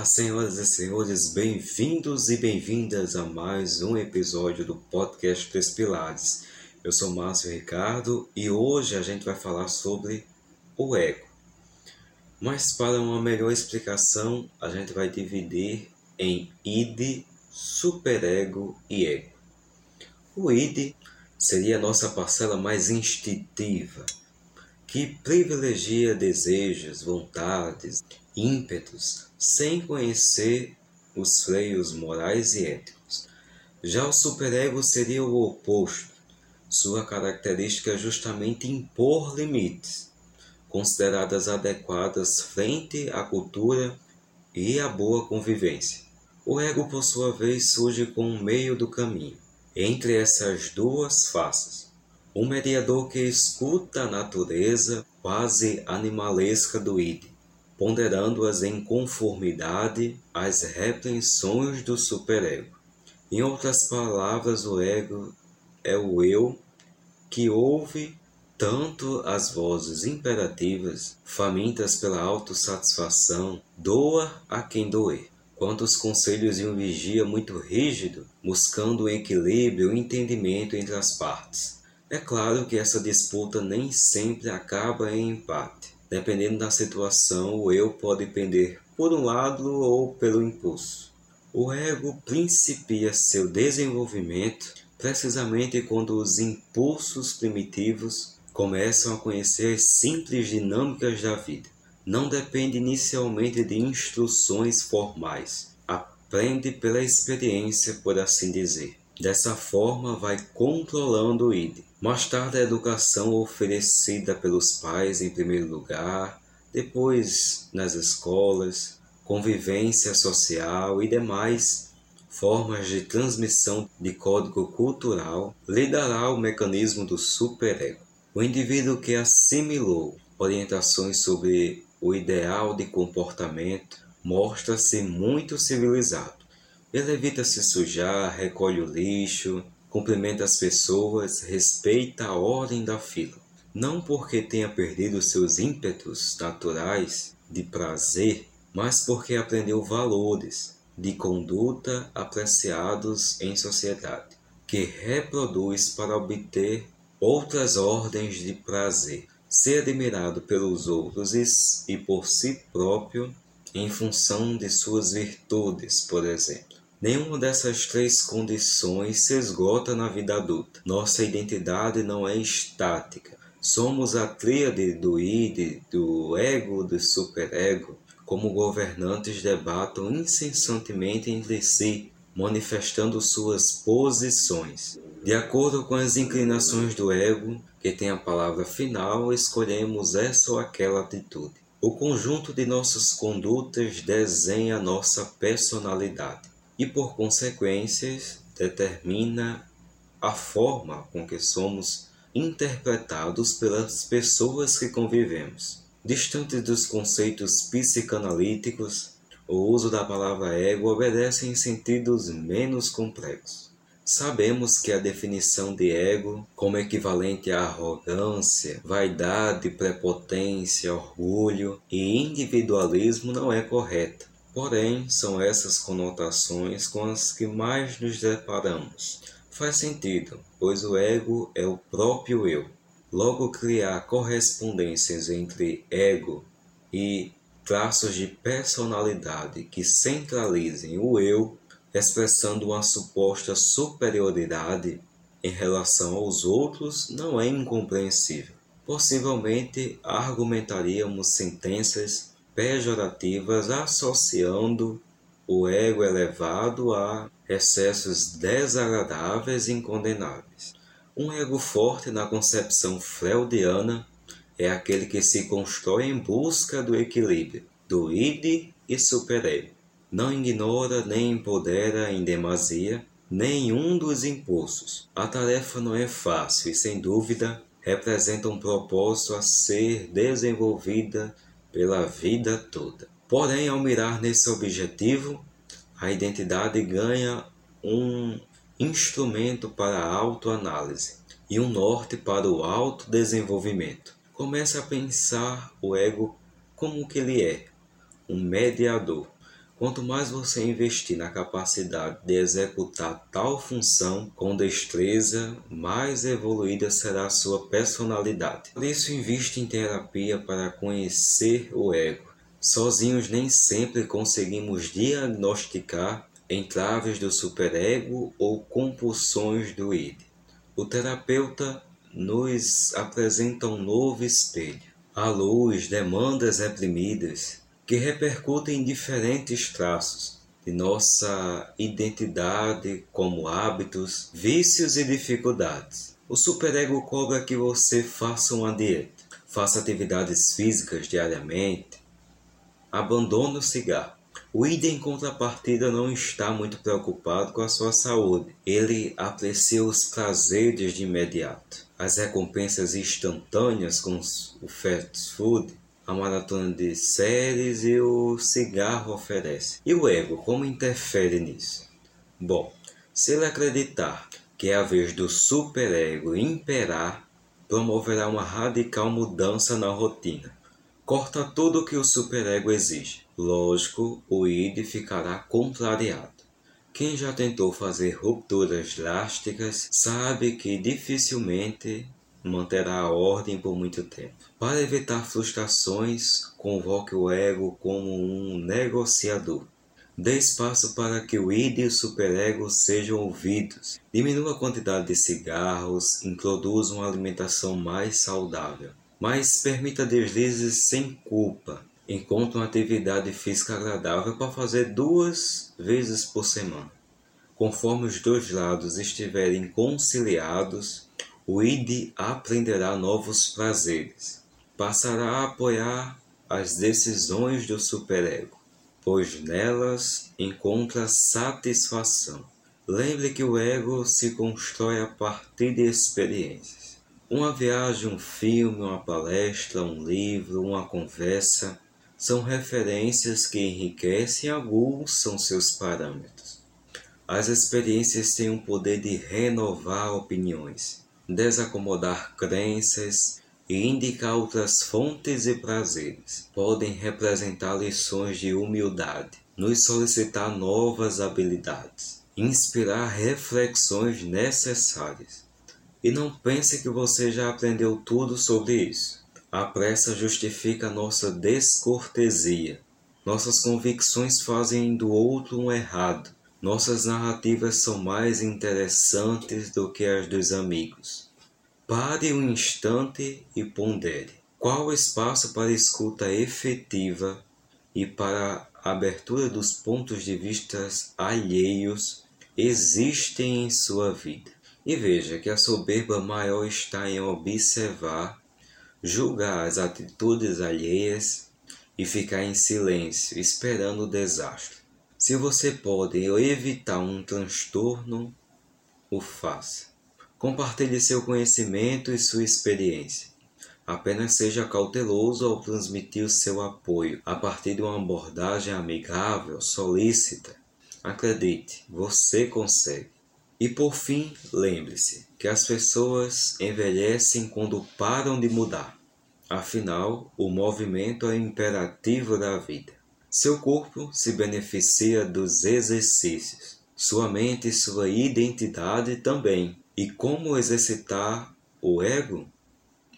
Olá, senhoras e senhores, bem-vindos e bem-vindas a mais um episódio do podcast Três Pilares. Eu sou Márcio Ricardo e hoje a gente vai falar sobre o ego. Mas para uma melhor explicação, a gente vai dividir em id, superego e ego. O id seria a nossa parcela mais instintiva, que privilegia desejos, vontades, ímpetos, sem conhecer os freios morais e éticos. Já o superego seria o oposto. Sua característica é justamente impor limites, consideradas adequadas frente à cultura e à boa convivência. O ego, por sua vez, surge como meio do caminho entre essas duas faces. Um mediador que escuta a natureza quase animalesca do id, ponderando-as em conformidade às repreensões do superego. Em outras palavras, o ego é o eu que ouve tanto as vozes imperativas, famintas pela autossatisfação, doa a quem doer, quanto os conselhos de um vigia muito rígido, buscando o equilíbrio e o entendimento entre as partes. É claro que essa disputa nem sempre acaba em empate. Dependendo da situação, o eu pode pender por um lado ou pelo impulso. O ego principia seu desenvolvimento precisamente quando os impulsos primitivos começam a conhecer as simples dinâmicas da vida. Não depende inicialmente de instruções formais, aprende pela experiência, por assim dizer. Dessa forma, vai controlando o id. Mais tarde, a educação oferecida pelos pais em primeiro lugar, depois nas escolas, convivência social e demais formas de transmissão de código cultural lhe dará o mecanismo do superego. O indivíduo que assimilou orientações sobre o ideal de comportamento mostra-se muito civilizado ele evita se sujar, recolhe o lixo, cumprimenta as pessoas, respeita a ordem da fila. Não porque tenha perdido seus ímpetos naturais de prazer, mas porque aprendeu valores de conduta apreciados em sociedade, que reproduz para obter outras ordens de prazer, ser admirado pelos outros e por si próprio em função de suas virtudes, por exemplo. Nenhuma dessas três condições se esgota na vida adulta. Nossa identidade não é estática. Somos a tríade do id, do ego, do superego, como governantes debatam incessantemente entre si, manifestando suas posições. De acordo com as inclinações do ego, que tem a palavra final, escolhemos essa ou aquela atitude. O conjunto de nossas condutas desenha nossa personalidade e, por consequências, determina a forma com que somos interpretados pelas pessoas que convivemos. Distante dos conceitos psicanalíticos, o uso da palavra ego obedece em sentidos menos complexos. Sabemos que a definição de ego, como equivalente à arrogância, vaidade, prepotência, orgulho e individualismo, não é correta. Porém, são essas conotações com as que mais nos deparamos. Faz sentido, pois o ego é o próprio eu. Logo, criar correspondências entre ego e traços de personalidade que centralizem o eu, expressando uma suposta superioridade em relação aos outros, não é incompreensível. Possivelmente argumentaríamos sentenças pejorativas associando o ego elevado a excessos desagradáveis e incondenáveis. Um ego forte na concepção freudiana é aquele que se constrói em busca do equilíbrio, do id e superego. Não ignora nem empodera em demasia nenhum dos impulsos. A tarefa não é fácil e, sem dúvida, representa um propósito a ser desenvolvida pela vida toda. Porém, ao mirar nesse objetivo, a identidade ganha um instrumento para a autoanálise e um norte para o autodesenvolvimento. Começa a pensar o ego como que ele é, um mediador. Quanto mais você investir na capacidade de executar tal função com destreza, mais evoluída será a sua personalidade. Por isso, investe em terapia para conhecer o ego. Sozinhos nem sempre conseguimos diagnosticar entraves do superego ou compulsões do id. O terapeuta nos apresenta um novo espelho. A luz, demandas reprimidas, que repercutem em diferentes traços de nossa identidade, como hábitos, vícios e dificuldades. O superego cobra que você faça uma dieta, faça atividades físicas diariamente, abandone o cigarro. O id em contrapartida não está muito preocupado com a sua saúde. Ele aprecia os prazeres de imediato. As recompensas instantâneas com o fast food a maratona de séries e o cigarro oferece. E o ego, como interfere nisso? Bom, se ele acreditar que é a vez do superego imperar, promoverá uma radical mudança na rotina. Corta tudo o que o superego exige. Lógico, o id ficará contrariado. Quem já tentou fazer rupturas drásticas sabe que dificilmente manterá a ordem por muito tempo. Para evitar frustrações, convoque o ego como um negociador. Dê espaço para que o id e o superego sejam ouvidos. Diminua a quantidade de cigarros, introduza uma alimentação mais saudável. Mas permita deslizes sem culpa. Encontre uma atividade física agradável para fazer duas vezes por semana. Conforme os dois lados estiverem conciliados, o id aprenderá novos prazeres. Passará a apoiar as decisões do superego, pois nelas encontra satisfação. Lembre que o ego se constrói a partir de experiências. Uma viagem, um filme, uma palestra, um livro, uma conversa são referências que enriquecem e aguçam seus parâmetros. As experiências têm o poder de renovar opiniões desacomodar crenças e indicar outras fontes e prazeres. Podem representar lições de humildade, nos solicitar novas habilidades, inspirar reflexões necessárias. E não pense que você já aprendeu tudo sobre isso. A pressa justifica nossa descortesia. Nossas convicções fazem do outro um errado nossas narrativas são mais interessantes do que as dos amigos. Pare um instante e pondere. Qual o espaço para escuta efetiva e para abertura dos pontos de vista alheios existem em sua vida? E veja que a soberba maior está em observar, julgar as atitudes alheias e ficar em silêncio, esperando o desastre. Se você pode evitar um transtorno, o faça. Compartilhe seu conhecimento e sua experiência. Apenas seja cauteloso ao transmitir o seu apoio a partir de uma abordagem amigável, solícita. Acredite, você consegue. E por fim, lembre-se que as pessoas envelhecem quando param de mudar. Afinal, o movimento é imperativo da vida. Seu corpo se beneficia dos exercícios, sua mente e sua identidade também. E como exercitar o ego?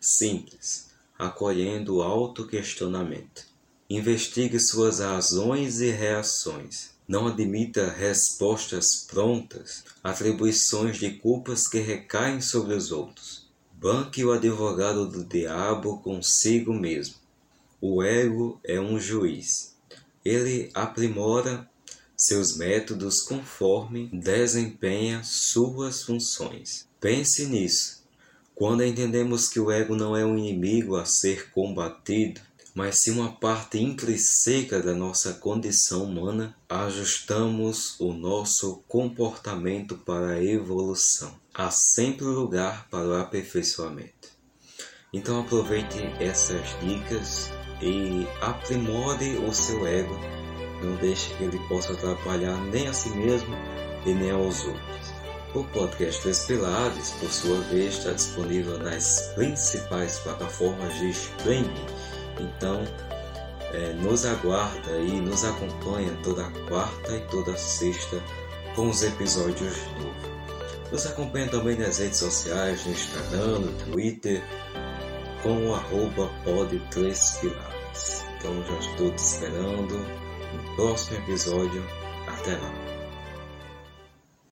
Simples, acolhendo o autoquestionamento. Investigue suas razões e reações. Não admita respostas prontas, atribuições de culpas que recaem sobre os outros. Banque o advogado do diabo consigo mesmo. O ego é um juiz ele aprimora seus métodos conforme desempenha suas funções. Pense nisso. Quando entendemos que o ego não é um inimigo a ser combatido, mas sim uma parte intrínseca da nossa condição humana, ajustamos o nosso comportamento para a evolução. Há sempre lugar para o aperfeiçoamento. Então aproveite essas dicas e aprimore o seu ego. Não deixe que ele possa atrapalhar nem a si mesmo e nem aos outros. O podcast Três Pilares, por sua vez, está disponível nas principais plataformas de streaming. Então, é, nos aguarda e nos acompanha toda quarta e toda sexta com os episódios novos. Nos acompanha também nas redes sociais, no Instagram, no Twitter, com arroba pode Então já estou te esperando no próximo episódio. Até lá!